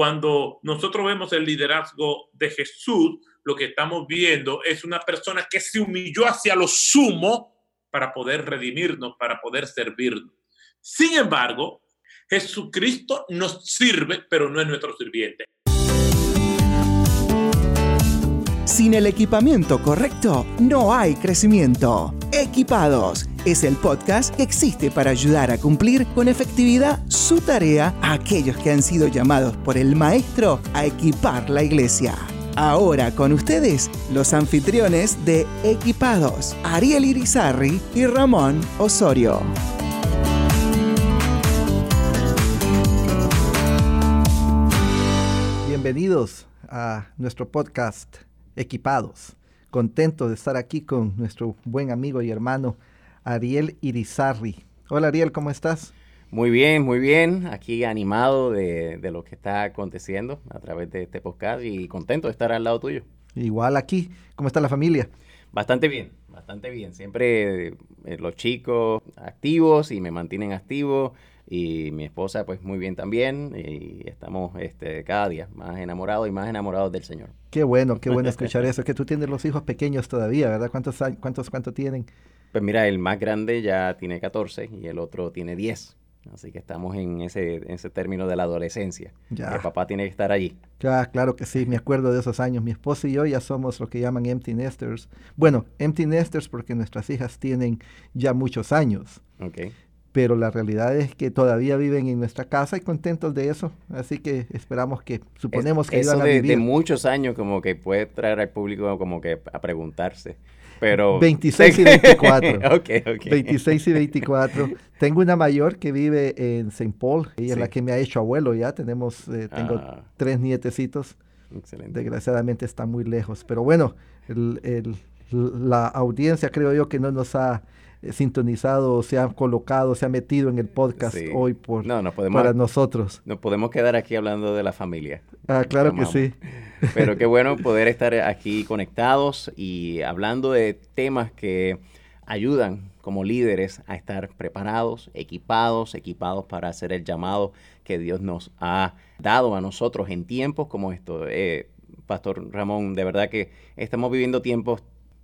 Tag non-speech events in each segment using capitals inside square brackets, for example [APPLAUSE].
Cuando nosotros vemos el liderazgo de Jesús, lo que estamos viendo es una persona que se humilló hacia lo sumo para poder redimirnos, para poder servirnos. Sin embargo, Jesucristo nos sirve, pero no es nuestro sirviente. Sin el equipamiento correcto, no hay crecimiento. Equipados es el podcast que existe para ayudar a cumplir con efectividad su tarea a aquellos que han sido llamados por el Maestro a equipar la iglesia. Ahora con ustedes, los anfitriones de Equipados, Ariel Irizarri y Ramón Osorio. Bienvenidos a nuestro podcast Equipados. Contento de estar aquí con nuestro buen amigo y hermano Ariel Irizarri. Hola Ariel, ¿cómo estás? Muy bien, muy bien. Aquí animado de, lo que está aconteciendo a través de este podcast y contento de estar al lado tuyo. Igual aquí. ¿Cómo está la familia? Bastante bien, bastante bien. Siempre eh, los chicos activos y me mantienen activo y mi esposa pues muy bien también y estamos este, cada día más enamorados y más enamorados del Señor. Qué bueno, qué bueno escuchar [LAUGHS] eso, que tú tienes los hijos pequeños todavía, ¿verdad? ¿Cuántos, cuántos, cuántos tienen? Pues mira, el más grande ya tiene 14 y el otro tiene 10. Así que estamos en ese, ese término de la adolescencia. Ya. El papá tiene que estar allí. Ya, claro que sí, me acuerdo de esos años. Mi esposa y yo ya somos lo que llaman empty nesters. Bueno, empty nesters porque nuestras hijas tienen ya muchos años. Okay pero la realidad es que todavía viven en nuestra casa y contentos de eso, así que esperamos que, suponemos que eso a de, de muchos años como que puede traer al público como que a preguntarse, pero... [LAUGHS] 26 y 24. [LAUGHS] okay, okay. 26 y 24. Tengo una mayor que vive en St. Paul, ella es la que me ha hecho abuelo ya, tenemos, eh, tengo ah. tres nietecitos. Excelente. Desgraciadamente está muy lejos, pero bueno, el, el, la audiencia creo yo que no nos ha sintonizado, se ha colocado, se ha metido en el podcast hoy por, para nosotros. Nos podemos quedar aquí hablando de la familia. Ah, claro que sí. Pero qué bueno [LAUGHS] poder estar aquí conectados y hablando de temas que ayudan como líderes a estar preparados, equipados, equipados para hacer el llamado que Dios nos ha dado a nosotros en tiempos como estos. Eh, Pastor Ramón, de verdad que estamos viviendo tiempos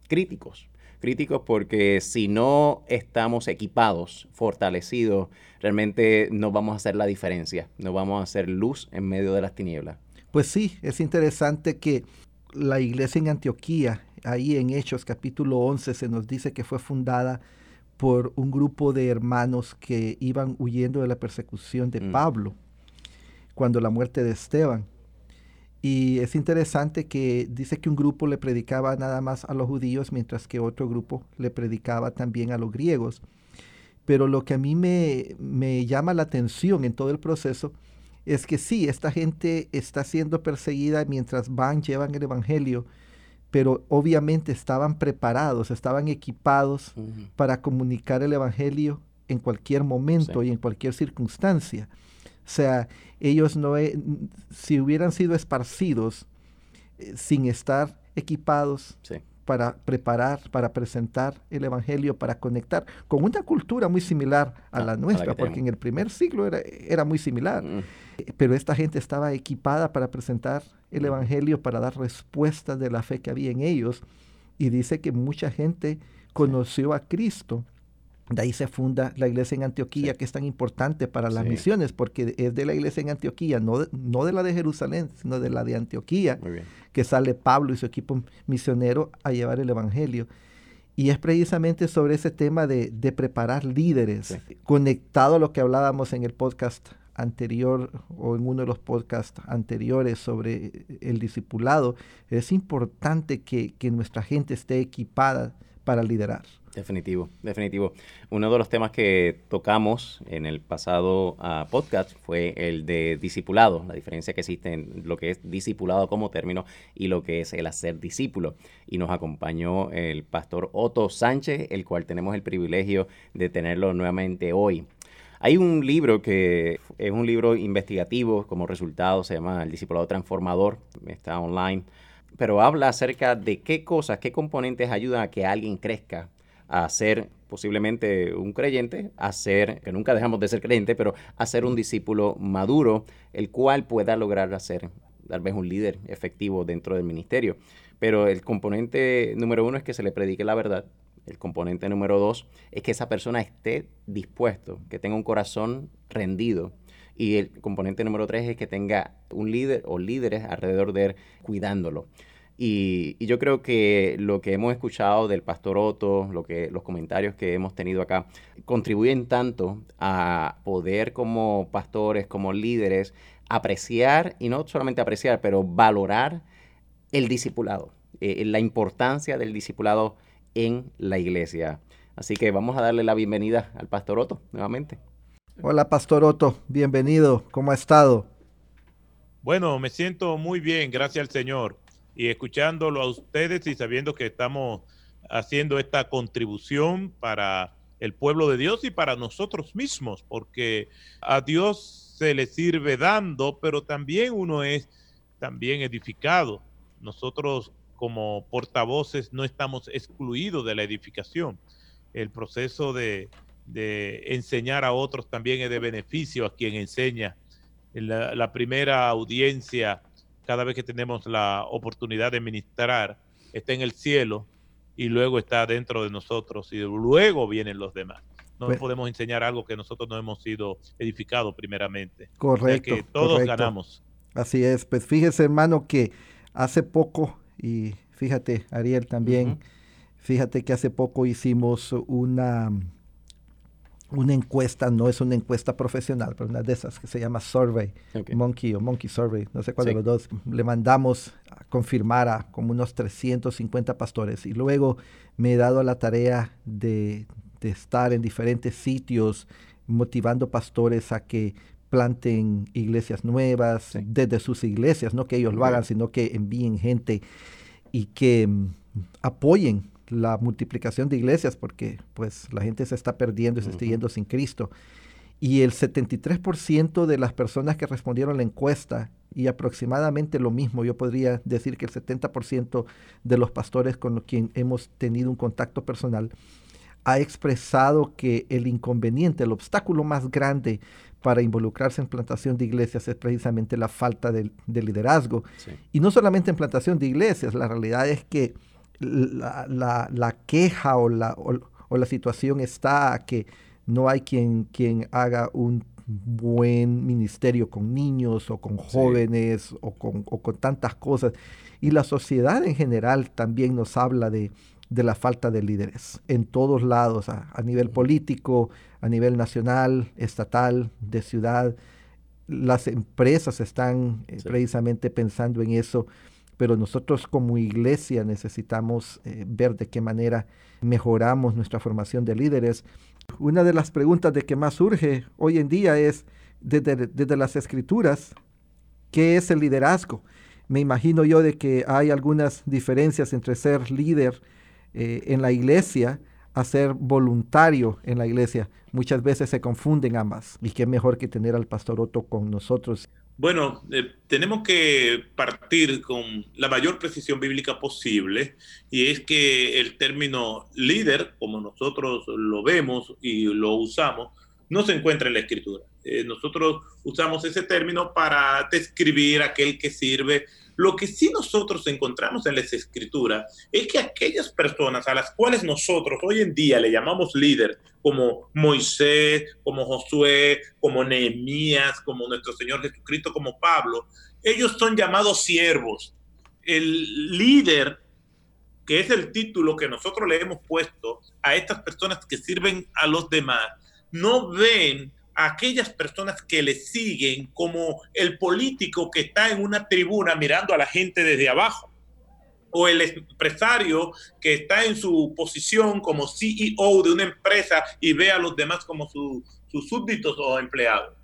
críticos críticos porque si no estamos equipados, fortalecidos, realmente no vamos a hacer la diferencia, no vamos a hacer luz en medio de las tinieblas. Pues sí, es interesante que la iglesia en Antioquía, ahí en Hechos capítulo 11, se nos dice que fue fundada por un grupo de hermanos que iban huyendo de la persecución de mm. Pablo cuando la muerte de Esteban. Y es interesante que dice que un grupo le predicaba nada más a los judíos, mientras que otro grupo le predicaba también a los griegos. Pero lo que a mí me, me llama la atención en todo el proceso es que sí, esta gente está siendo perseguida mientras van, llevan el Evangelio, pero obviamente estaban preparados, estaban equipados para comunicar el Evangelio en cualquier momento y en cualquier circunstancia. O sea, ellos no, si hubieran sido esparcidos eh, sin estar equipados para preparar, para presentar el Evangelio, para conectar con una cultura muy similar a ah, la nuestra, porque en el primer siglo era, era muy similar. Mm. Eh, pero esta gente estaba equipada para presentar el mm. Evangelio, para dar respuestas de la fe que había en ellos. Y dice que mucha gente conoció a Cristo de ahí se funda la iglesia en Antioquía, que es tan importante para las misiones, porque es de la iglesia en Antioquía, no de, no de la de Jerusalén, sino de la de Antioquía, que sale Pablo y su equipo misionero a llevar el Evangelio. Y es precisamente sobre ese tema de, preparar líderes, conectado a lo que hablábamos en el podcast anterior o en uno de los podcasts anteriores sobre el discipulado, es importante que, que nuestra gente esté equipada para liderar. Definitivo, definitivo. Uno de los temas que tocamos en el pasado ah, podcast fue el de discipulado, la diferencia que existe en lo que es discipulado como término y lo que es el hacer discípulo. Y nos acompañó el pastor Otto Sánchez, el cual tenemos el privilegio de tenerlo nuevamente hoy. Hay un libro que es un libro investigativo como resultado, se llama El Discipulado Transformador, está online, pero habla acerca de qué cosas, qué componentes ayudan a que alguien crezca a ser posiblemente un creyente, a ser, que nunca dejamos de ser creyente, pero a ser un discípulo maduro, el cual pueda lograr ser tal vez un líder efectivo dentro del ministerio. Pero el componente número uno es que se le predique la verdad. El componente número dos es que esa persona esté dispuesto, que tenga un corazón rendido. Y el componente número tres es que tenga un líder o líderes alrededor de él cuidándolo. Y, yo creo que lo que hemos escuchado del pastor Otto, lo que, los comentarios que hemos tenido acá, contribuyen tanto a poder como pastores, como líderes, apreciar, y no solamente apreciar, pero valorar el discipulado, eh, la importancia del discipulado en la iglesia. Así que vamos a darle la bienvenida al pastor Otto nuevamente. Hola, pastor Otto, bienvenido. ¿Cómo ha estado? Bueno, me siento muy bien, gracias al Señor. Y escuchándolo a ustedes y sabiendo que estamos haciendo esta contribución para el pueblo de Dios y para nosotros mismos, porque a Dios se le sirve dando, pero también uno es también edificado. Nosotros como portavoces no estamos excluidos de la edificación. El proceso de, enseñar a otros también es de beneficio a quien enseña. La, la primera audiencia, cada vez que tenemos la oportunidad de ministrar, está en el cielo y luego está dentro de nosotros y luego vienen los demás. No pues podemos enseñar algo que nosotros no hemos sido edificados primeramente. Correcto. que todos ganamos. Así es. Pues fíjese, hermano, que hace poco, y fíjate, Ariel también, fíjate que hace poco hicimos una, una encuesta, no es una encuesta profesional, pero una de esas que se llama Survey, Monkey o Monkey Survey, no sé cuál de los dos, le mandamos a confirmar a como unos 350 pastores y luego me he dado la tarea de, de estar en diferentes sitios motivando pastores a que planten iglesias nuevas desde sus iglesias, no que ellos lo hagan, sino que envíen gente y que mm, apoyen la multiplicación de iglesias porque pues la gente se está perdiendo y se está yendo sin Cristo. Y el 73% de las personas que respondieron a la encuesta y aproximadamente lo mismo, yo podría decir que el 70% de los pastores con los quien hemos tenido un contacto personal ha expresado que el inconveniente, el obstáculo más grande para involucrarse en plantación de iglesias es precisamente la falta de, liderazgo. Y no solamente en plantación de iglesias, la realidad es que la, queja o la, o, la situación está que no hay quien, quien haga un buen ministerio con niños o con jóvenes o, con, o con tantas cosas. Y la sociedad en general también nos habla de, de la falta de líderes en todos lados, a, nivel político, a nivel nacional, estatal, de ciudad. Las empresas están eh, precisamente pensando en eso, pero nosotros como iglesia necesitamos eh, ver de qué manera mejoramos nuestra formación de líderes. Una de las preguntas de que más surge hoy en día es, desde, desde las escrituras, ¿qué es el liderazgo? Me imagino yo de que hay algunas diferencias entre ser líder eh, en la iglesia a ser voluntario en la iglesia. Muchas veces se confunden ambas. Y qué mejor que tener al pastor Otto con nosotros. Bueno, eh, tenemos que partir con la mayor precisión bíblica posible y es que el término líder, como nosotros lo vemos y lo usamos, no se encuentra en la escritura. Eh, nosotros usamos ese término para describir aquel que sirve lo que sí nosotros encontramos en las escrituras es que aquellas personas a las cuales nosotros hoy en día le llamamos líder, como Moisés, como Josué, como Nehemías, como nuestro Señor Jesucristo, como Pablo, ellos son llamados siervos. El líder, que es el título que nosotros le hemos puesto a estas personas que sirven a los demás, no ven aquellas personas que le siguen como el político que está en una tribuna mirando a la gente desde abajo o el empresario que está en su posición como CEO de una empresa y ve a los demás como sus súbditos o empleados.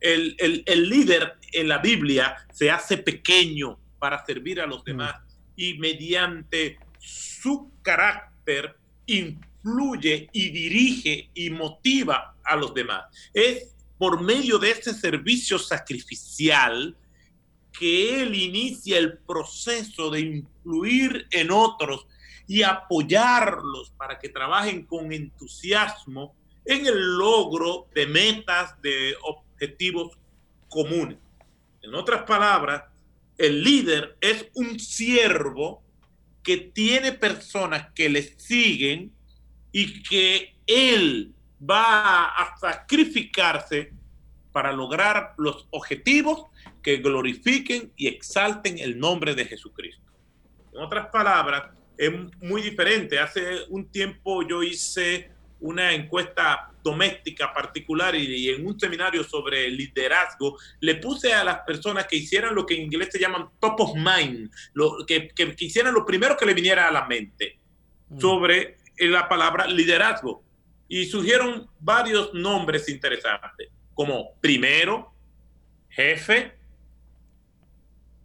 El, el, líder en la Biblia se hace pequeño para servir a los mm. demás y mediante su carácter influye y dirige y motiva a los demás. Es por medio de ese servicio sacrificial que él inicia el proceso de influir en otros y apoyarlos para que trabajen con entusiasmo en el logro de metas, de objetivos comunes. En otras palabras, el líder es un siervo que tiene personas que le siguen y que él va a sacrificarse para lograr los objetivos que glorifiquen y exalten el nombre de Jesucristo. En otras palabras, es muy diferente. Hace un tiempo yo hice una encuesta doméstica particular y, en un seminario sobre liderazgo le puse a las personas que hicieran lo que en inglés se llaman top of mind, lo, que, que, hicieran lo primero que le viniera a la mente mm. sobre la palabra liderazgo. Y surgieron varios nombres interesantes, como primero, jefe,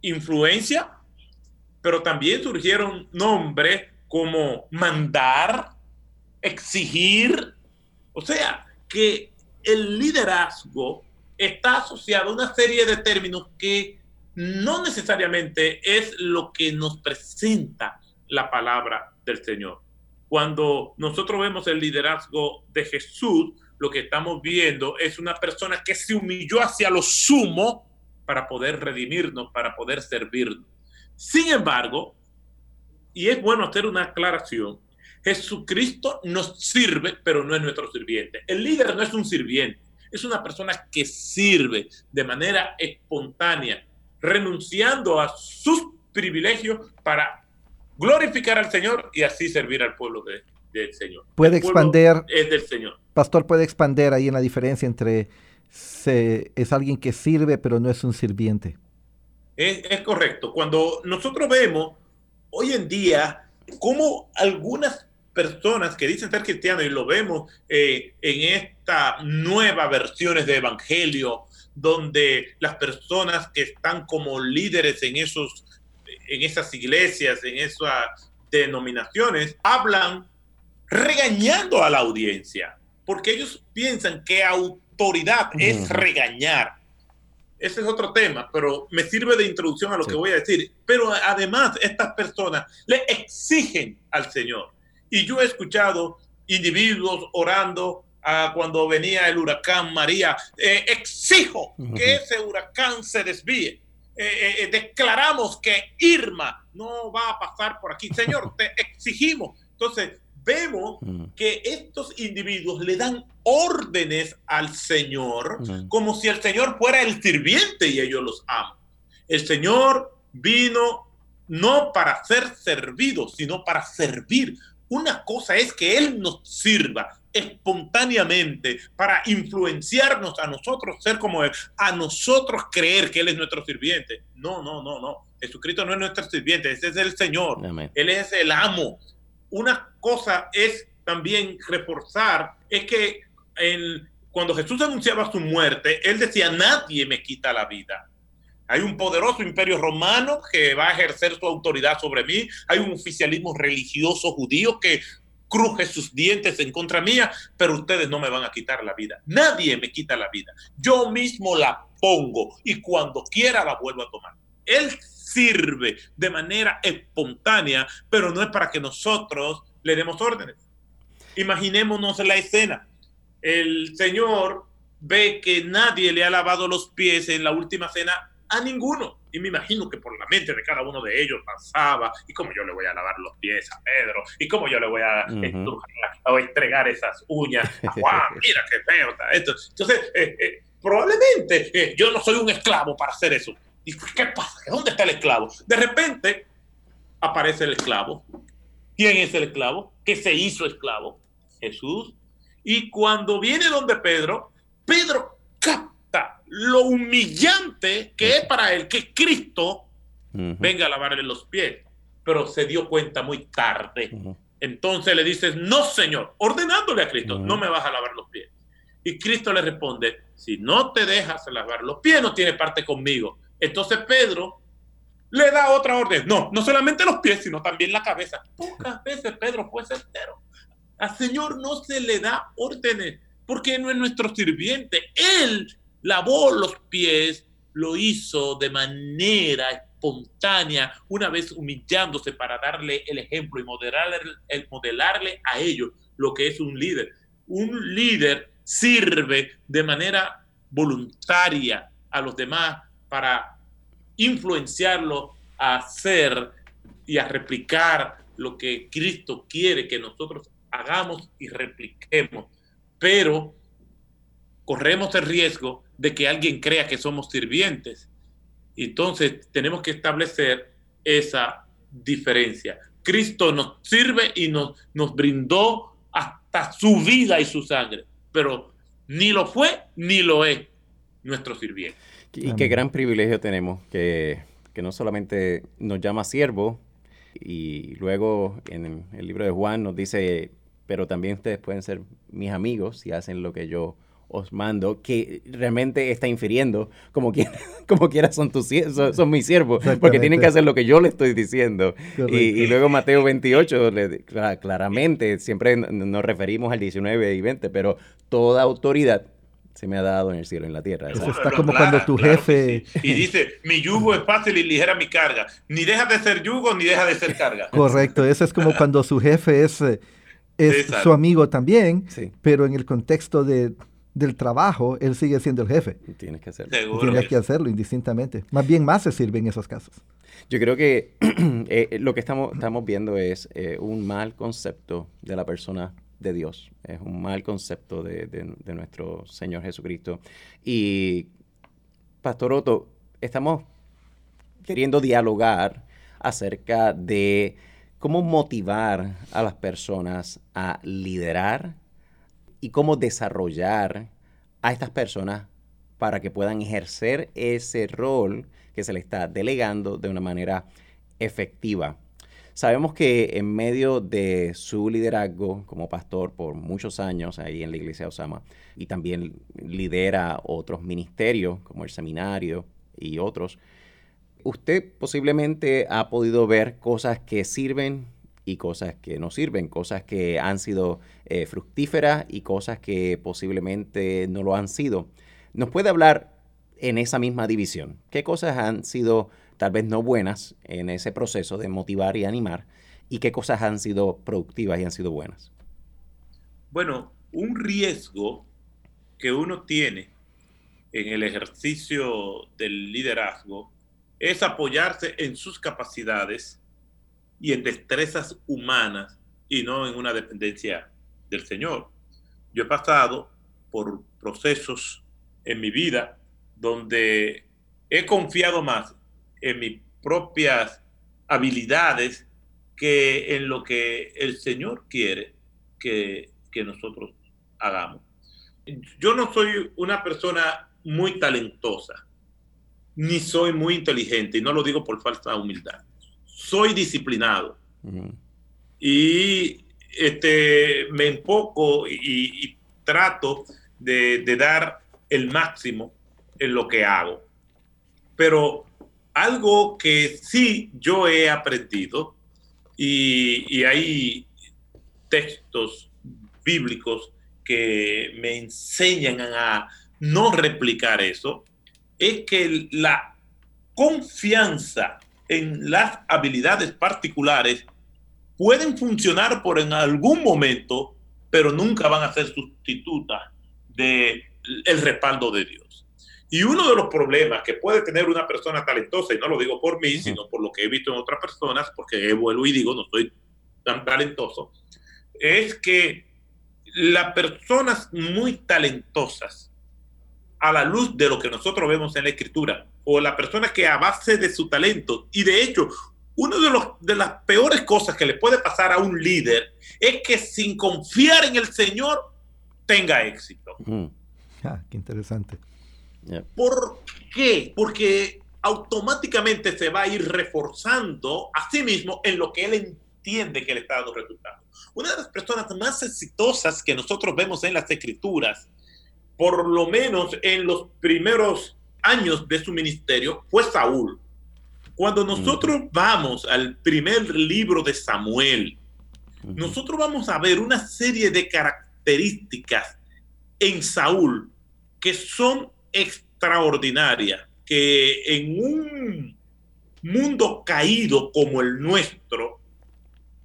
influencia, pero también surgieron nombres como mandar, exigir. O sea, que el liderazgo está asociado a una serie de términos que no necesariamente es lo que nos presenta la palabra del Señor. Cuando nosotros vemos el liderazgo de Jesús, lo que estamos viendo es una persona que se humilló hacia lo sumo para poder redimirnos, para poder servirnos. Sin embargo, y es bueno hacer una aclaración, Jesucristo nos sirve, pero no es nuestro sirviente. El líder no es un sirviente, es una persona que sirve de manera espontánea, renunciando a sus privilegios para glorificar al Señor y así servir al pueblo del Señor. Puede expander. Es del Señor. Pastor, puede expander ahí en la diferencia entre es alguien que sirve, pero no es un sirviente. Es, correcto. Cuando nosotros vemos hoy en día cómo algunas personas que dicen ser cristianos, y lo vemos eh, en estas nuevas versiones de Evangelio, donde las personas que están como líderes en, esos, en esas iglesias, en esas denominaciones, hablan regañando a la audiencia, porque ellos piensan que autoridad es regañar. Ese es otro tema, pero me sirve de introducción a lo que voy a decir. Pero además, estas personas le exigen al Señor. Y yo he escuchado individuos orando a cuando venía el huracán María, eh, exijo que ese huracán se desvíe. Eh, eh, declaramos que Irma no va a pasar por aquí. Señor, te [LAUGHS] exigimos. Entonces, vemos mm. que estos individuos le dan órdenes al Señor mm. como si el Señor fuera el sirviente y ellos los aman. El Señor vino no para ser servido, sino para servir. Una cosa es que Él nos sirva espontáneamente para influenciarnos a nosotros ser como Él, a nosotros creer que Él es nuestro sirviente. No, no, no, no. Jesucristo no es nuestro sirviente, ese es el Señor. Él es el amo una cosa es también reforzar, es que cuando Jesús anunciaba su muerte, él decía, nadie me quita la vida. Hay un poderoso imperio romano que va a ejercer su autoridad sobre mí. Hay un oficialismo religioso judío que cruje sus dientes en contra mía, pero ustedes no me van a quitar la vida. Nadie me quita la vida. Yo mismo la pongo y cuando quiera la vuelvo a tomar. Él sirve de manera espontánea, pero no es para que nosotros le demos órdenes. Imaginémonos la escena. El Señor ve que nadie le ha lavado los pies en la última cena a ninguno. Y me imagino que por la mente de cada uno de ellos pasaba, ¿y cómo yo le voy a lavar los pies a Pedro? ¿Y cómo yo le voy a, entregar esas uñas a [LAUGHS] Juan? Mira qué feo está esto. Entonces, eh, eh, probablemente eh, yo no soy un esclavo para hacer eso. ¿Y qué pasa? ¿Dónde está el esclavo? De repente aparece el esclavo. ¿Quién es el esclavo? ¿Qué se hizo esclavo? Jesús. Y cuando viene donde Pedro, Pedro capta lo humillante que es para él que Cristo venga a lavarle los pies. Pero se dio cuenta muy tarde. Entonces le dices, no, Señor, ordenándole a Cristo, no me vas a lavar los pies. Y Cristo le responde, si no te dejas lavar los pies, no tiene parte conmigo. Entonces Pedro le da otra orden. No, no solamente los pies, sino también la cabeza. Pocas veces Pedro fue certero. Al Señor no se le da órdenes porque no es nuestro sirviente. Él lavó los pies, lo hizo de manera espontánea, una vez humillándose para darle el ejemplo y modelarle, el modelarle a ellos lo que es un líder. Un líder sirve de manera voluntaria a los demás para influenciarlos a hacer y a replicar lo que Cristo quiere que nosotros hagamos y repliquemos. Pero corremos el riesgo de que alguien crea que somos sirvientes. Entonces tenemos que establecer esa diferencia. Cristo nos sirve y nos, nos brindó hasta su vida y su sangre, pero ni lo fue ni lo es nuestro sirviente. Y qué gran privilegio tenemos que, que no solamente nos llama siervo, y luego en el libro de Juan nos dice, pero también ustedes pueden ser mis amigos si hacen lo que yo os mando, que realmente está infiriendo, como quiera, [LAUGHS] como quiera son, tus, son, mis siervos, porque tienen que hacer lo que yo le estoy diciendo. Y, luego Mateo 28, claramente, siempre nos referimos al 19 y 20, pero toda autoridad se me ha dado en el cielo y en la tierra. Eso está como cuando tu jefe... Y dice, mi yugo es fácil y ligera mi carga. Ni deja de ser yugo, ni deja de ser carga. Correcto, eso es como cuando su jefe es, eh, es su amigo también, pero en el contexto de, del trabajo, él sigue siendo el jefe. Tienes que hacerlo. Tienes que hacerlo indistintamente. Más bien más se sirve en esos casos. Yo creo que [CLEARS THROAT] eh, lo que estamos, estamos viendo es eh, un mal concepto de la persona de Dios, es un mal concepto de, nuestro Señor Jesucristo. Y, Pastor Otto, estamos queriendo dialogar acerca de cómo motivar a las personas a liderar y cómo desarrollar a estas personas para que puedan ejercer ese rol que se le está delegando de una manera efectiva. Sabemos que en medio de su liderazgo como pastor por muchos años ahí en la iglesia de Osama y también lidera otros ministerios como el seminario y otros, usted posiblemente ha podido ver cosas que sirven y cosas que no sirven, cosas que han sido eh, fructíferas y cosas que posiblemente no lo han sido. ¿Nos puede hablar en esa misma división? ¿Qué cosas han sido tal vez no buenas en ese proceso de motivar y animar y qué cosas han sido productivas y han sido buenas? Bueno, un riesgo que uno tiene en el ejercicio del liderazgo es apoyarse en sus capacidades y en destrezas humanas y no en una dependencia del Señor. Yo he pasado por procesos en mi vida donde he confiado más en mis propias habilidades que en lo que el Señor quiere que, nosotros hagamos. Yo no soy una persona muy talentosa, ni soy muy inteligente, y no lo digo por falsa humildad. Soy disciplinado. Y este, me enfoco y, trato de, de, dar el máximo en lo que hago. Pero algo que sí yo he aprendido, y, hay textos bíblicos que me enseñan a no replicar eso, es que la confianza en las habilidades particulares pueden funcionar por en algún momento, pero nunca van a ser sustitutas del el respaldo de Dios. Y uno de los problemas que puede tener una persona talentosa, y no lo digo por mí, sino por lo que he visto en otras personas, porque vuelvo y digo, no soy tan talentoso, es que las personas muy talentosas, a la luz de lo que nosotros vemos en la escritura, o la persona que a base de su talento, y de hecho, una de, los, de las peores cosas que le puede pasar a un líder es que sin confiar en el Señor tenga éxito. Ah, qué interesante. ¿Por qué? Porque automáticamente se va a ir reforzando a sí mismo en lo que él entiende que le está dando resultados. Una de las personas más exitosas que nosotros vemos en las escrituras, por lo menos en los primeros años de su ministerio, fue Saúl. Cuando nosotros vamos al primer libro de Samuel, nosotros vamos a ver una serie de características en Saúl que son extraordinaria que en un mundo caído como el nuestro,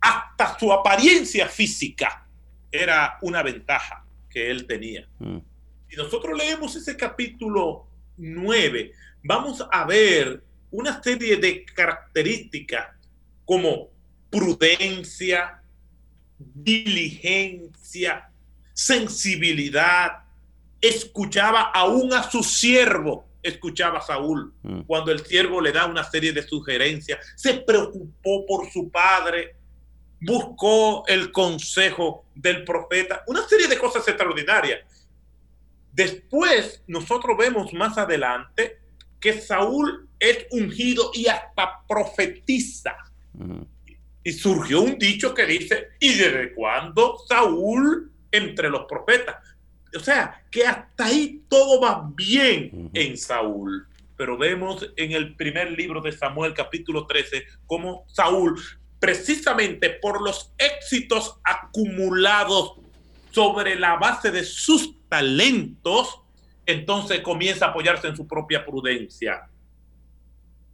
hasta su apariencia física era una ventaja que él tenía. Mm. Si nosotros leemos ese capítulo 9, vamos a ver una serie de características como prudencia, diligencia, sensibilidad. Escuchaba aún a su siervo, escuchaba a Saúl mm. cuando el siervo le da una serie de sugerencias. Se preocupó por su padre, buscó el consejo del profeta, una serie de cosas extraordinarias. Después, nosotros vemos más adelante que Saúl es ungido y hasta profetiza. Y surgió un dicho que dice, ¿y desde cuándo Saúl entre los profetas? O sea, que hasta ahí todo va bien en Saúl. Pero vemos en el primer libro de Samuel, capítulo 13, cómo Saúl, precisamente por los éxitos acumulados sobre la base de sus talentos, entonces comienza a apoyarse en su propia prudencia.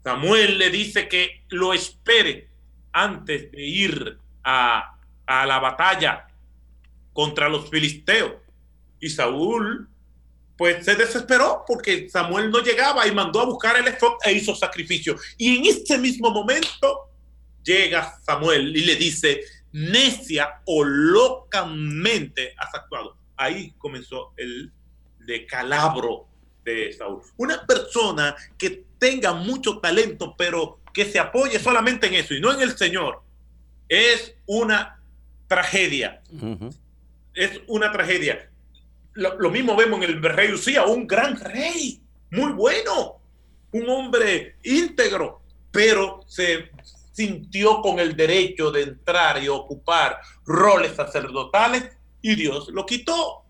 Samuel le dice que lo espere antes de ir a, la batalla contra los filisteos. Y Saúl, pues se desesperó porque Samuel no llegaba y mandó a buscar el efod e hizo sacrificio. Y en ese mismo momento llega Samuel y le dice, necia o locamente has actuado. Ahí comenzó el de calabro de Saúl. Una persona que tenga mucho talento, pero que se apoye solamente en eso y no en el Señor, es una tragedia. Es una tragedia. Lo, mismo vemos en el rey Usía, un gran rey, muy bueno, un hombre íntegro, pero se sintió con el derecho de entrar y ocupar roles sacerdotales y Dios lo quitó.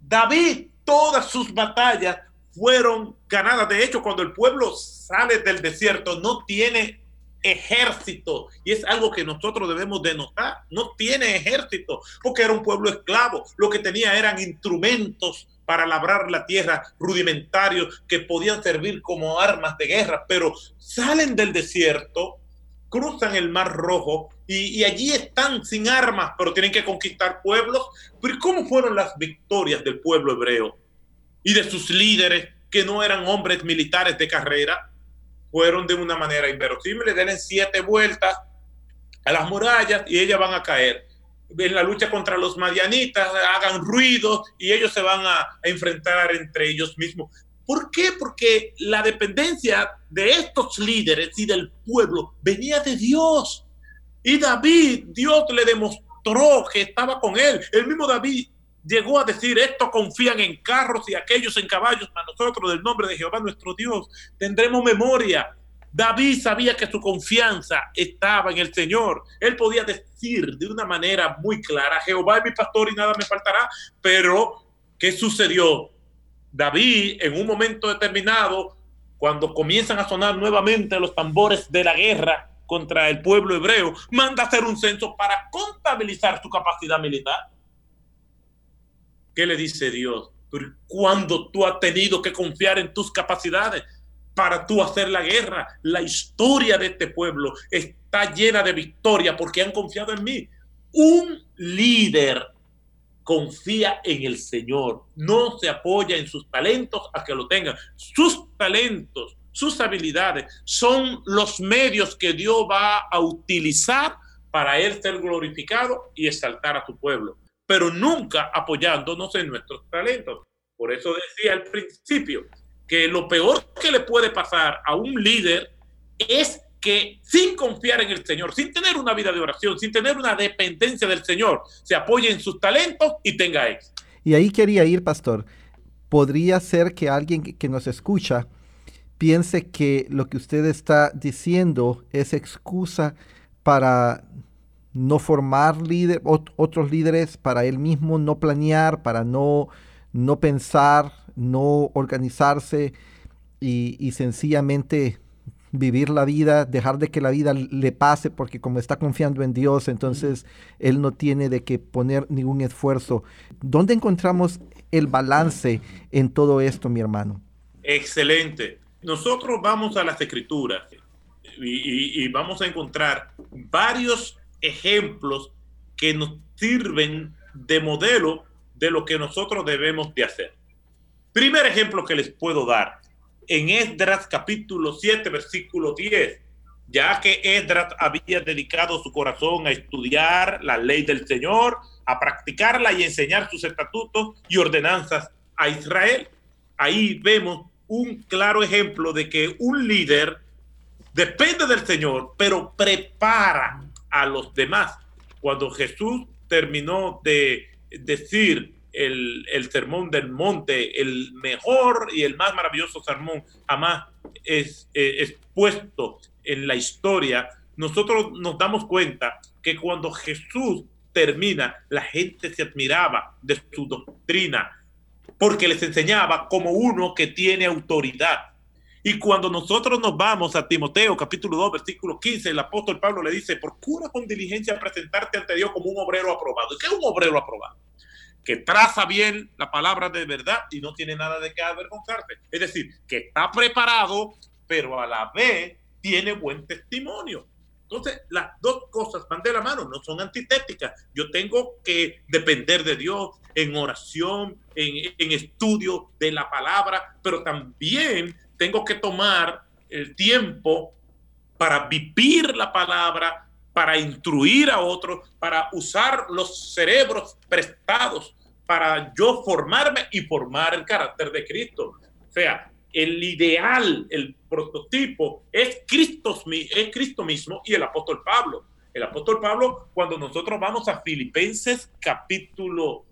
David, todas sus batallas fueron ganadas. De hecho, cuando el pueblo sale del desierto, no tiene ejército. Y es algo que nosotros debemos de notar. No tiene ejército, porque era un pueblo esclavo. Lo que tenía eran instrumentos para labrar la tierra rudimentarios que podían servir como armas de guerra, pero salen del desierto, cruzan el Mar Rojo y, allí están sin armas, pero tienen que conquistar pueblos. Pero ¿cómo fueron las victorias del pueblo hebreo y de sus líderes que no eran hombres militares de carrera? Fueron de una manera inverosímil, den siete vueltas a las murallas y ellas van a caer. En la lucha contra los madianitas, hagan ruido y ellos se van a enfrentar entre ellos mismos. ¿Por qué? Porque la dependencia de estos líderes y del pueblo venía de Dios. Y David, Dios le demostró que estaba con él. El mismo David llegó a decir, estos confían en carros y aquellos en caballos, mas nosotros del nombre de Jehová nuestro Dios tendremos memoria. David sabía que su confianza estaba en el Señor. Él podía decir de una manera muy clara, Jehová es mi pastor y nada me faltará. Pero, ¿qué sucedió? David, en un momento determinado, cuando comienzan a sonar nuevamente los tambores de la guerra, contra el pueblo hebreo, manda hacer un censo para contabilizar su capacidad militar. ¿Qué le dice Dios? Cuando tú has tenido que confiar en tus capacidades para tú hacer la guerra, la historia de este pueblo está llena de victoria porque han confiado en mí. Un líder confía en el Señor, no se apoya en sus talentos a que lo tengan. Sus talentos sus habilidades son los medios que Dios va a utilizar para Él ser glorificado y exaltar a su pueblo, pero nunca apoyándonos en nuestros talentos. Por eso decía al principio que lo peor que le puede pasar a un líder es que sin confiar en el Señor, sin tener una vida de oración, sin tener una dependencia del Señor, se apoye en sus talentos y tenga éxito. Y ahí quería ir, pastor. Podría ser que alguien que nos escucha piense que lo que usted está diciendo es excusa para no formar líder, otros líderes, para él mismo no planear, para no, no pensar, no organizarse y, sencillamente vivir la vida, dejar de que la vida le pase, porque como está confiando en Dios, entonces él no tiene de que poner ningún esfuerzo. ¿Dónde encontramos el balance en todo esto, mi hermano? Excelente nosotros vamos a las escrituras y, y vamos a encontrar varios ejemplos que nos sirven de modelo de lo que nosotros debemos de hacer. Primer ejemplo que les puedo dar, en Esdras capítulo 7, versículo 10, ya que Esdras había dedicado su corazón a estudiar la ley del Señor, a practicarla y enseñar sus estatutos y ordenanzas a Israel. Ahí vemos un claro ejemplo de que un líder depende del Señor, pero prepara a los demás. Cuando Jesús terminó de decir el, sermón del monte, el mejor y el más maravilloso sermón jamás es eh, expuesto en la historia, nosotros nos damos cuenta que cuando Jesús termina, la gente se admiraba de su doctrina, porque les enseñaba como uno que tiene autoridad. Y cuando nosotros nos vamos a Timoteo capítulo 2, versículo 15, el apóstol Pablo le dice, procura con diligencia presentarte ante Dios como un obrero aprobado. ¿Y qué es un obrero aprobado? Que traza bien la palabra de verdad y no tiene nada de qué avergonzarse. Es decir, que está preparado, pero a la vez tiene buen testimonio. Entonces, las dos cosas van de la mano, no son antitéticas. Yo tengo que depender de Dios en oración, en, en estudio de la palabra, pero también tengo que tomar el tiempo para vivir la palabra, para instruir a otros, para usar los cerebros prestados para yo formarme y formar el carácter de Cristo. O sea, el ideal, el prototipo es Cristo, es Cristo mismo y el apóstol Pablo. El apóstol Pablo, cuando nosotros vamos a Filipenses capítulo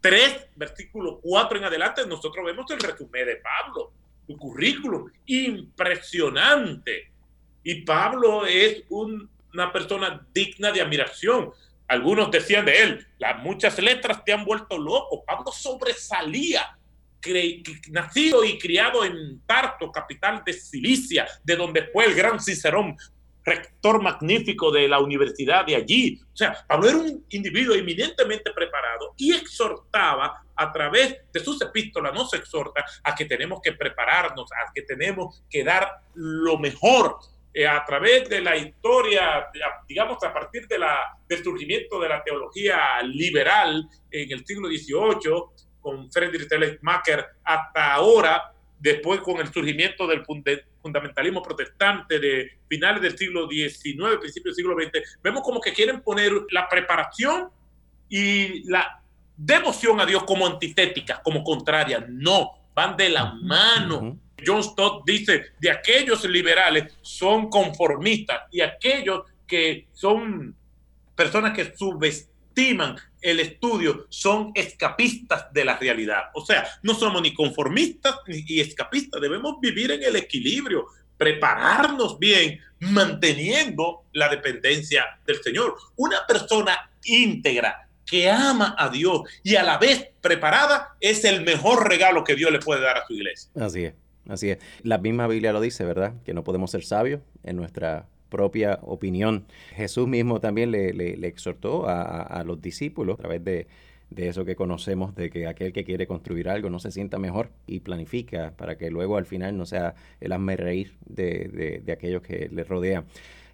3, versículo 4 en adelante, nosotros vemos el resumen de Pablo, su currículum, impresionante. Y Pablo es una persona digna de admiración. Algunos decían de él, las muchas letras te han vuelto loco. Pablo sobresalía nacido y criado en Tarto, capital de Cilicia, de donde fue el gran Cicerón, rector magnífico de la universidad de allí. O sea, Pablo era un individuo eminentemente preparado y exhortaba a través de sus epístolas, nos exhorta a que tenemos que prepararnos, a que tenemos que dar lo mejor eh, a través de la historia, digamos, a partir de la, del surgimiento de la teología liberal en el siglo XVIII, con Friedrich Telemacher hasta ahora, después con el surgimiento del fundamentalismo protestante de finales del siglo XIX, principios del siglo XX, vemos como que quieren poner la preparación y la devoción a Dios como antitética, como contraria. No, van de la mano. John Stott dice, de aquellos liberales son conformistas y aquellos que son personas que subestiman el estudio son escapistas de la realidad. O sea, no somos ni conformistas ni escapistas, debemos vivir en el equilibrio, prepararnos bien, manteniendo la dependencia del Señor. Una persona íntegra que ama a Dios y a la vez preparada es el mejor regalo que Dios le puede dar a su iglesia. Así es, así es. La misma Biblia lo dice, ¿verdad? Que no podemos ser sabios en nuestra propia opinión. Jesús mismo también le, exhortó a, los discípulos a través de, eso que conocemos, de que aquel que quiere construir algo no se sienta mejor y planifica para que luego al final no sea el hazme reír de, de aquellos que le rodean.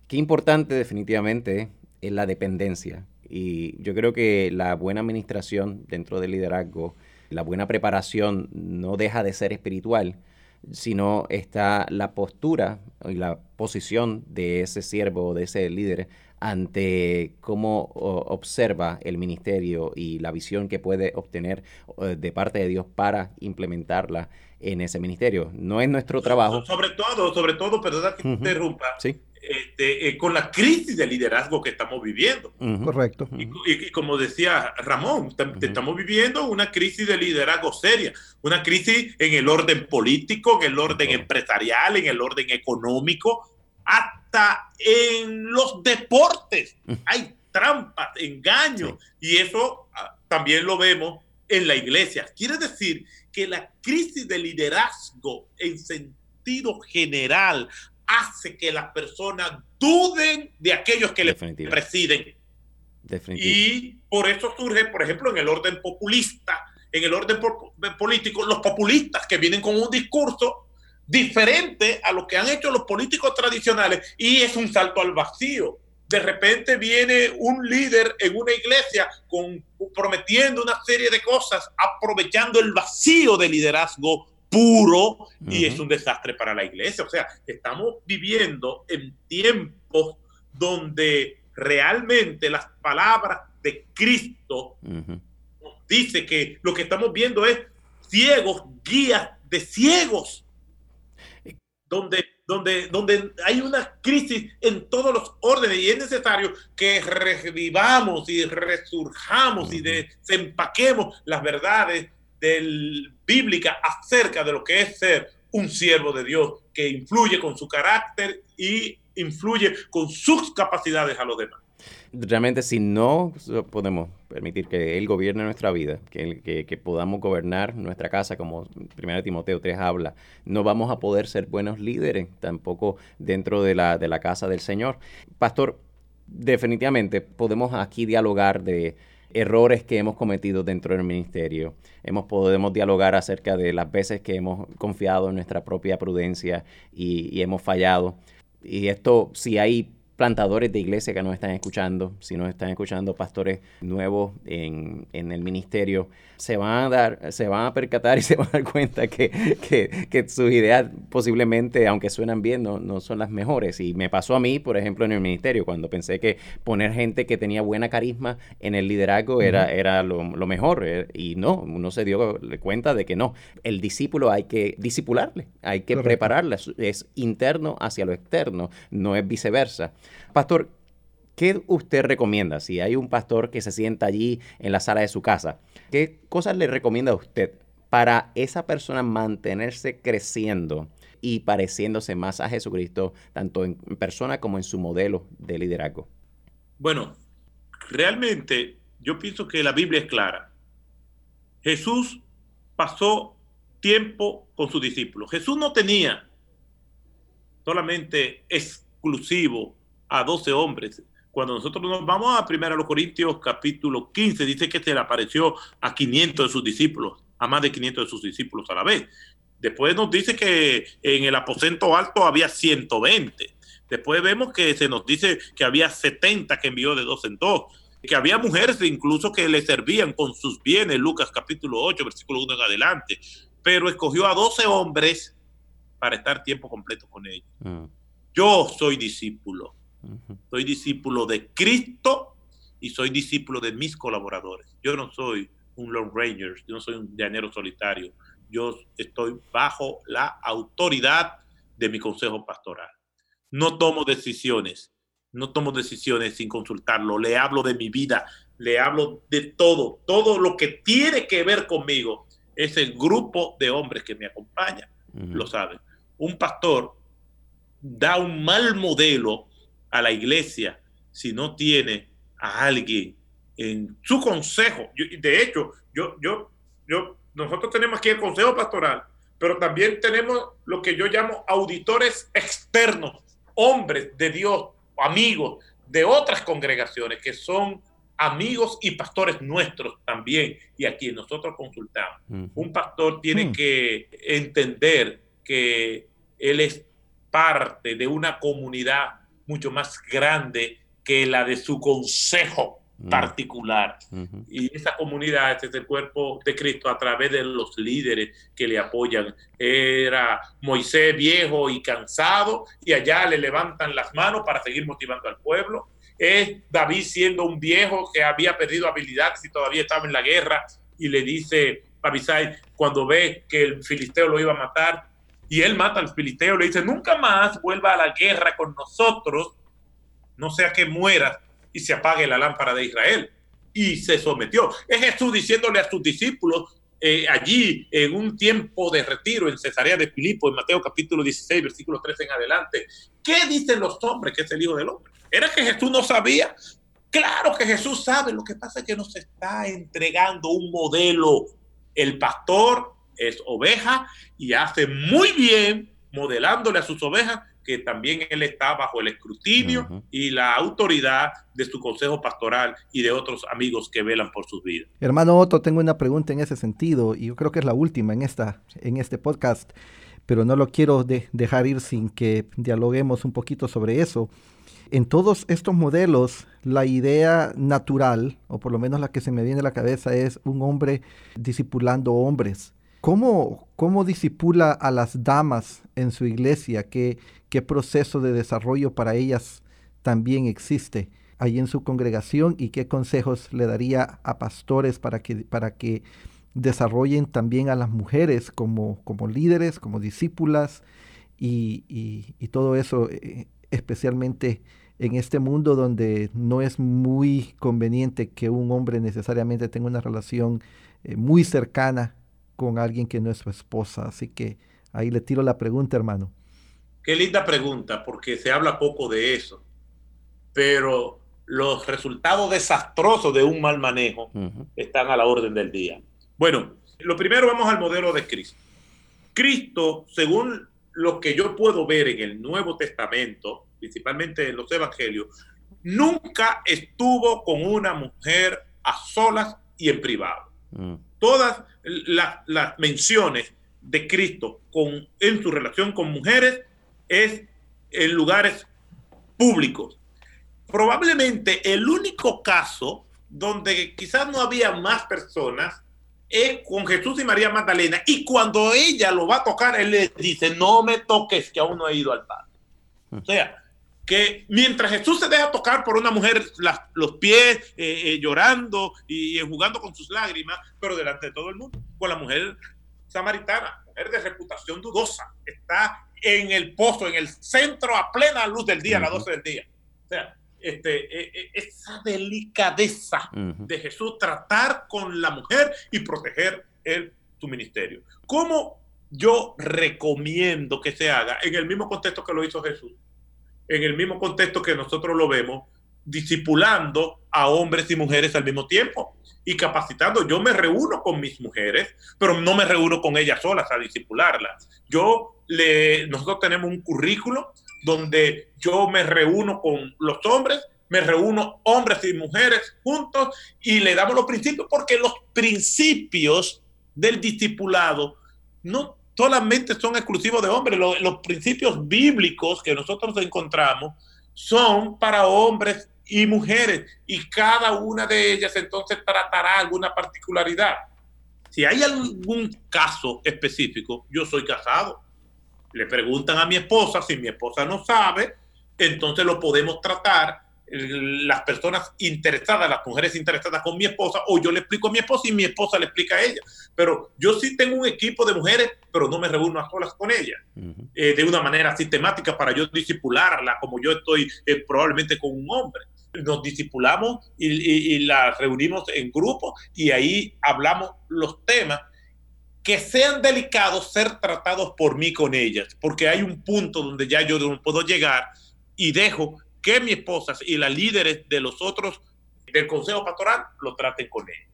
Qué importante definitivamente es la dependencia. Y yo creo que la buena administración dentro del liderazgo, la buena preparación no deja de ser espiritual, sino está la postura y la posición de ese siervo, de ese líder, ante cómo observa el ministerio y la visión que puede obtener de parte de Dios para implementarla en ese ministerio. No es nuestro trabajo. Sobre todo, sobre todo, perdona que interrumpa. Sí. Este, eh, con la crisis de liderazgo que estamos viviendo. Correcto. Y, como decía Ramón, estamos viviendo una crisis de liderazgo seria, una crisis en el orden político, en el orden empresarial, en el orden económico, hasta en los deportes. Hay trampas, engaños, y eso ah, también lo vemos en la iglesia. Quiere decir que la crisis de liderazgo en sentido general hace que las personas duden de aquellos que le presiden. Y por eso surge, por ejemplo, en el orden populista, en el orden político, los populistas que vienen con un discurso diferente a lo que han hecho los políticos tradicionales y es un salto al vacío. De repente viene un líder en una iglesia con, prometiendo una serie de cosas, aprovechando el vacío de liderazgo puro y es un desastre para la iglesia. O sea, estamos viviendo en tiempos donde realmente las palabras de Cristo dice que lo que estamos viendo es ciegos, guías de ciegos, donde, donde, donde hay una crisis en todos los órdenes y es necesario que revivamos y resurjamos y desempaquemos las verdades del, bíblicas acerca de lo que es ser un siervo de Dios que influye con su carácter y influye con sus capacidades a los demás realmente si no podemos permitir que Él gobierne nuestra vida, que, que, podamos gobernar nuestra casa, como 1 Timoteo 3 habla, no vamos a poder ser buenos líderes tampoco dentro de la, de la casa del Señor. Pastor, definitivamente podemos aquí dialogar de errores que hemos cometido dentro del ministerio. Hemos, podemos dialogar acerca de las veces que hemos confiado en nuestra propia prudencia y, y hemos fallado. Y esto, si hay plantadores de iglesia que nos están escuchando, si nos están escuchando pastores nuevos en, en, el ministerio, se van a dar, se van a percatar y [LAUGHS] se van a dar cuenta que, que, que sus ideas posiblemente, aunque suenan bien, no, no, son las mejores. Y me pasó a mí, por ejemplo, en el ministerio, cuando pensé que poner gente que tenía buena carisma en el liderazgo era, era lo, lo, mejor. Eh, y no, uno se dio cuenta de que no. El discípulo hay que disipularle, hay que prepararle. Es interno hacia lo externo, no es viceversa. Pastor, ¿qué usted recomienda? Si hay un pastor que se sienta allí en la sala de su casa, ¿qué cosas le recomienda a usted para esa persona mantenerse creciendo y pareciéndose más a Jesucristo, tanto en persona como en su modelo de liderazgo? Bueno, realmente yo pienso que la Biblia es clara. Jesús pasó tiempo con sus discípulos. Jesús no tenía solamente exclusivo a 12 hombres. Cuando nosotros nos vamos a 1 Corintios capítulo 15, dice que se le apareció a 500 de sus discípulos, a más de 500 de sus discípulos a la vez. Después nos dice que en el aposento alto había 120. Después vemos que se nos dice que había 70 que envió de dos en dos. Que había mujeres incluso que le servían con sus bienes, Lucas capítulo 8, versículo 1 en adelante. Pero escogió a 12 hombres para estar tiempo completo con ellos. Mm. Yo soy discípulo soy discípulo de Cristo y soy discípulo de mis colaboradores. Yo no soy un Lone Ranger, yo no soy un llanero solitario. Yo estoy bajo la autoridad de mi consejo pastoral. No tomo decisiones, no tomo decisiones sin consultarlo. Le hablo de mi vida, le hablo de todo, todo lo que tiene que ver conmigo. Es el grupo de hombres que me acompaña, lo saben. Un pastor da un mal modelo a la iglesia si no tiene a alguien en su consejo. de hecho, yo, yo, yo, nosotros tenemos aquí el consejo pastoral, pero también tenemos lo que yo llamo auditores externos, hombres de Dios, amigos de otras congregaciones que son amigos y pastores nuestros también y a quien nosotros consultamos. Un pastor tiene mm. que entender que él es parte de una comunidad mucho más grande que la de su consejo mm. particular. Y esa comunidad es el cuerpo de Cristo a través de los líderes que le apoyan. Era Moisés viejo y cansado y allá le levantan las manos para seguir motivando al pueblo. Es David siendo un viejo que había perdido habilidad si todavía estaba en la guerra y le dice a Abisai cuando ve que el filisteo lo iba a matar, y él mata al filisteo, le dice, nunca más vuelva a la guerra con nosotros, no sea que muera y se apague la lámpara de Israel. Y se sometió. Es Jesús diciéndole a sus discípulos eh, allí en un tiempo de retiro en Cesarea de Filipo, en Mateo capítulo 16, versículo 13 en adelante. ¿Qué dicen los hombres que es el Hijo del Hombre? ¿Era que Jesús no sabía? Claro que Jesús sabe, lo que pasa es que nos está entregando un modelo. El pastor es oveja y hace muy bien modelándole a sus ovejas que también él está bajo el escrutinio y la autoridad de su consejo pastoral y de otros amigos que velan por sus vidas. Hermano Otto, tengo una pregunta en ese sentido y yo creo que es la última en, esta, en este podcast. pero no lo quiero dejar ir sin que dialoguemos un poquito sobre eso. En todos estos modelos, la idea natural, o por lo menos la que se me viene a la cabeza, es un hombre discipulando hombres. ¿Cómo, cómo disipula a las damas en su iglesia? ¿Qué, ¿Qué proceso de desarrollo para ellas también existe ahí en su congregación? ¿Y qué consejos le daría a pastores para que, para que desarrollen también a las mujeres como, como líderes, como discípulas y, y todo eso eh, especialmente en este mundo donde no es muy conveniente que un hombre necesariamente tenga una relación eh, muy cercana con alguien que no es su esposa. Así que ahí le tiro la pregunta, hermano. Qué linda pregunta, porque se habla poco de eso. Pero los resultados desastrosos de un mal manejo están a la orden del día. Bueno, lo primero vamos al modelo de Cristo. Cristo, según lo que yo puedo ver en el Nuevo Testamento, principalmente en los evangelios, nunca estuvo con una mujer a solas y en privado. Mm. Todas las menciones de Cristo con, en su relación con mujeres es en lugares públicos. Probablemente el único caso donde quizás no había más personas es con Jesús y María Magdalena. Y cuando ella lo va a tocar, él le dice, no me toques, que aún no he ido al Padre. O sea, que mientras Jesús se deja tocar por una mujer los pies eh, eh, llorando y, jugando con sus lágrimas, pero delante de todo el mundo, con la mujer samaritana, mujer de reputación dudosa, está en el pozo, en el centro a plena luz del día, a las 12 del día. O sea, este, e, e, esa delicadeza de Jesús tratar con la mujer y proteger el, su ministerio. ¿Cómo yo recomiendo que se haga en el mismo contexto que lo hizo Jesús? En el mismo contexto que nosotros lo vemos, discipulando a hombres y mujeres al mismo tiempo y capacitando. Yo me reúno con mis mujeres, pero no me reúno con ellas solas a discipularlas. Yo le, nosotros tenemos un currículo donde yo me reúno con los hombres, me reúno hombres y mujeres juntos y le damos los principios, porque los principios del discipulado no solamente son exclusivos de hombres. Los, principios bíblicos que nosotros encontramos son para hombres y mujeres y cada una de ellas entonces tratará alguna particularidad. Si hay algún caso específico, yo soy casado. Le preguntan a mi esposa, si mi esposa no sabe, entonces lo podemos tratar las personas interesadas, las mujeres interesadas con mi esposa, o yo le explico a mi esposa y mi esposa le explica a ella. Pero yo sí tengo un equipo de mujeres, pero no me reúno a solas con ellas, eh, de una manera sistemática para yo disipularla, como yo estoy eh, probablemente con un hombre. Nos disipulamos y, y, la reunimos en grupo y ahí hablamos los temas que sean delicados ser tratados por mí con ellas, porque hay un punto donde ya yo no puedo llegar y dejo que mi esposa y las líderes de los otros del Consejo Pastoral lo traten con él.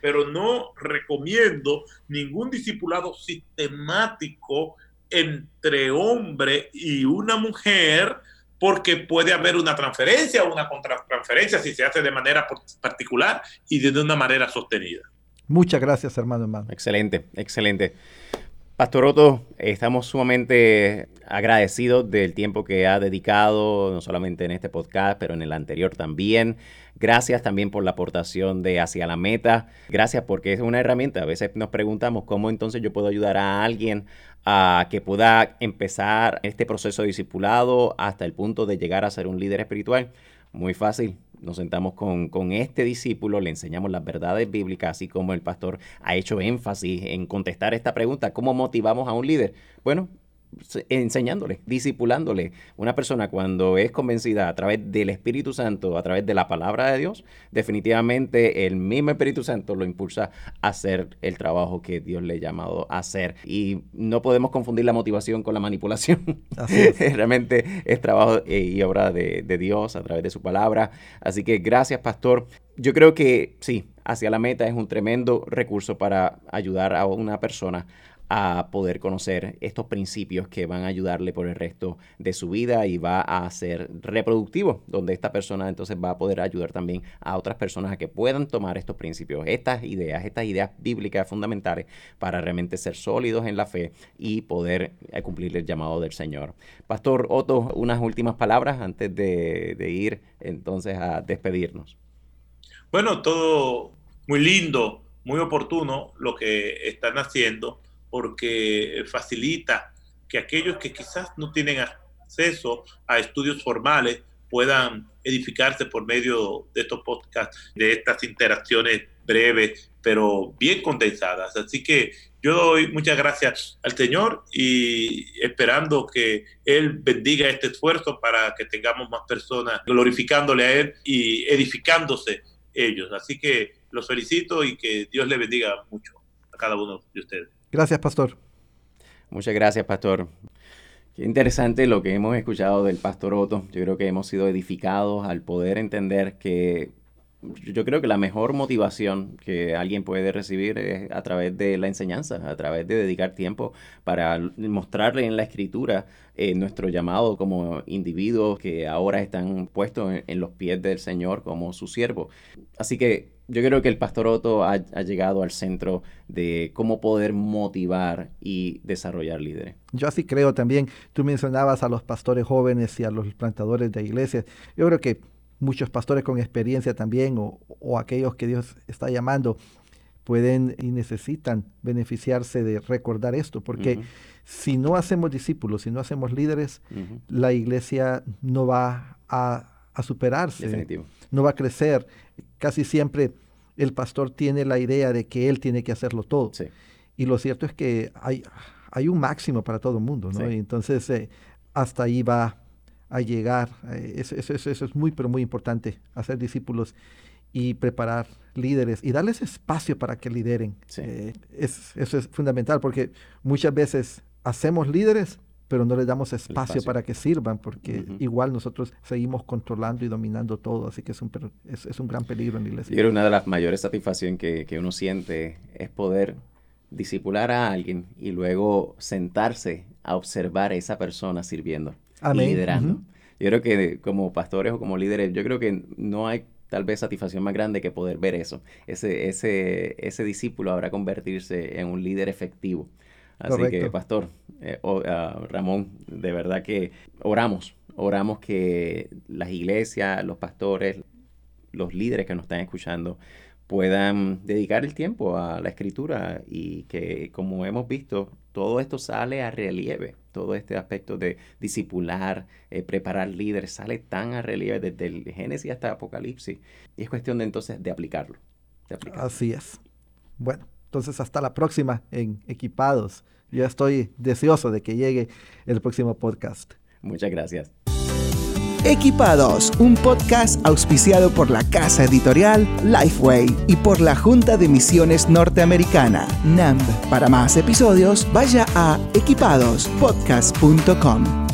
Pero no recomiendo ningún discipulado sistemático entre hombre y una mujer porque puede haber una transferencia o una contratransferencia si se hace de manera particular y de una manera sostenida. Muchas gracias, hermano, hermano. Excelente, excelente. Pastor Otto, estamos sumamente agradecidos del tiempo que ha dedicado, no solamente en este podcast, pero en el anterior también. Gracias también por la aportación de Hacia la Meta. Gracias porque es una herramienta. A veces nos preguntamos cómo entonces yo puedo ayudar a alguien a que pueda empezar este proceso de discipulado hasta el punto de llegar a ser un líder espiritual. Muy fácil. Nos sentamos con, con, este discípulo, le enseñamos las verdades bíblicas, así como el pastor ha hecho énfasis en contestar esta pregunta, ¿cómo motivamos a un líder? Bueno, enseñándole, discipulándole. Una persona cuando es convencida a través del Espíritu Santo, a través de la palabra de Dios, definitivamente el mismo Espíritu Santo lo impulsa a hacer el trabajo que Dios le ha llamado a hacer. Y no podemos confundir la motivación con la manipulación. [LAUGHS] Realmente es trabajo eh, y obra de, de Dios a través de su palabra. Así que gracias, pastor. Yo creo que sí, hacia la meta es un tremendo recurso para ayudar a una persona a poder conocer estos principios que van a ayudarle por el resto de su vida y va a ser reproductivo, donde esta persona entonces va a poder ayudar también a otras personas a que puedan tomar estos principios, estas ideas, estas ideas bíblicas fundamentales para realmente ser sólidos en la fe y poder eh, cumplir el llamado del Señor. Pastor Otto, unas últimas palabras antes de, de ir entonces a despedirnos. Bueno, todo muy lindo, muy oportuno lo que están haciendo porque facilita que aquellos que quizás no tienen acceso a estudios formales puedan edificarse por medio de estos podcasts, de estas interacciones breves, pero bien condensadas. Así que yo doy muchas gracias al Señor y esperando que Él bendiga este esfuerzo para que tengamos más personas glorificándole a Él y edificándose ellos. Así que los felicito y que Dios le bendiga mucho a cada uno de ustedes. Gracias, pastor. Muchas gracias, pastor. Qué interesante lo que hemos escuchado del pastor Otto. Yo creo que hemos sido edificados al poder entender que yo creo que la mejor motivación que alguien puede recibir es a través de la enseñanza, a través de dedicar tiempo para mostrarle en la escritura eh, nuestro llamado como individuos que ahora están puestos en, los pies del Señor como su siervo. Así que yo creo que el pastor Otto ha, llegado al centro de cómo poder motivar y desarrollar líderes. Yo así creo también. Tú mencionabas a los pastores jóvenes y a los plantadores de iglesias. Yo creo que muchos pastores con experiencia también o, aquellos que Dios está llamando pueden y necesitan beneficiarse de recordar esto, porque si no hacemos discípulos, si no hacemos líderes, la iglesia no va a, superarse, no va a crecer. Casi siempre el pastor tiene la idea de que él tiene que hacerlo todo. Y lo cierto es que hay, hay un máximo para todo el mundo, ¿no? Y entonces eh, hasta ahí va a llegar. Eh, eso, eso, es muy, pero muy importante, hacer discípulos y preparar líderes y darles espacio para que lideren. Eh, es, eso es fundamental porque muchas veces hacemos líderes, pero no les damos espacio, para que sirvan, porque igual nosotros seguimos controlando y dominando todo, así que es un, es, es un gran peligro en la iglesia. Yo creo que una de las mayores satisfacciones que, que uno siente es poder disipular a alguien y luego sentarse a observar a esa persona sirviendo liderando. Yo creo que como pastores o como líderes, yo creo que no hay tal vez satisfacción más grande que poder ver eso. Ese, ese, ese discípulo habrá convertirse en un líder efectivo. Así que, pastor, eh, ah, Ramón, de verdad que oramos, oramos que las iglesias, los pastores, los líderes que nos están escuchando puedan dedicar el tiempo a la escritura y que, como hemos visto, todo esto sale a relieve todo este aspecto de discipular, eh, preparar líderes, sale tan a relieve desde el Génesis hasta Apocalipsis. Y es cuestión de entonces de aplicarlo, Así es. Bueno, entonces hasta la próxima en Equipados. Yo estoy deseoso de que llegue el próximo podcast. Muchas gracias. Equipados, un podcast auspiciado por la casa editorial Lifeway y por la Junta de Misiones Norteamericana, NAMB. Para más episodios, vaya a equipadospodcast.com.